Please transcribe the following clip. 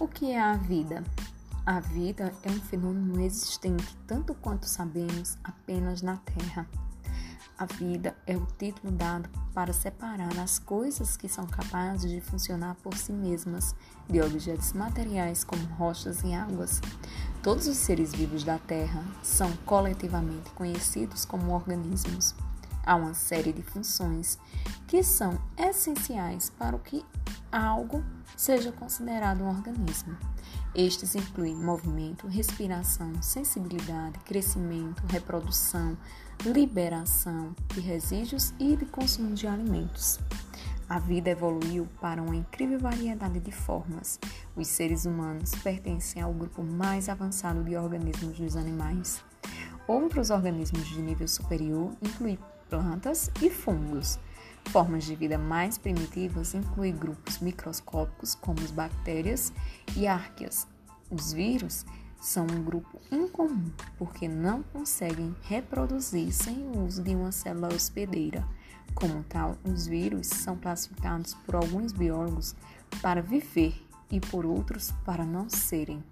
O que é a vida? A vida é um fenômeno existente tanto quanto sabemos apenas na Terra. A vida é o título dado para separar as coisas que são capazes de funcionar por si mesmas de objetos materiais como rochas e águas. Todos os seres vivos da Terra são coletivamente conhecidos como organismos. Há uma série de funções que são essenciais para o que algo seja considerado um organismo. Estes incluem movimento, respiração, sensibilidade, crescimento, reprodução, liberação de resíduos e de consumo de alimentos. A vida evoluiu para uma incrível variedade de formas. Os seres humanos pertencem ao grupo mais avançado de organismos dos animais. Outros organismos de nível superior incluem plantas e fungos. Formas de vida mais primitivas incluem grupos microscópicos como as bactérias e árqueas. Os vírus são um grupo incomum porque não conseguem reproduzir sem o uso de uma célula hospedeira. Como tal, os vírus são classificados por alguns biólogos para viver e por outros para não serem.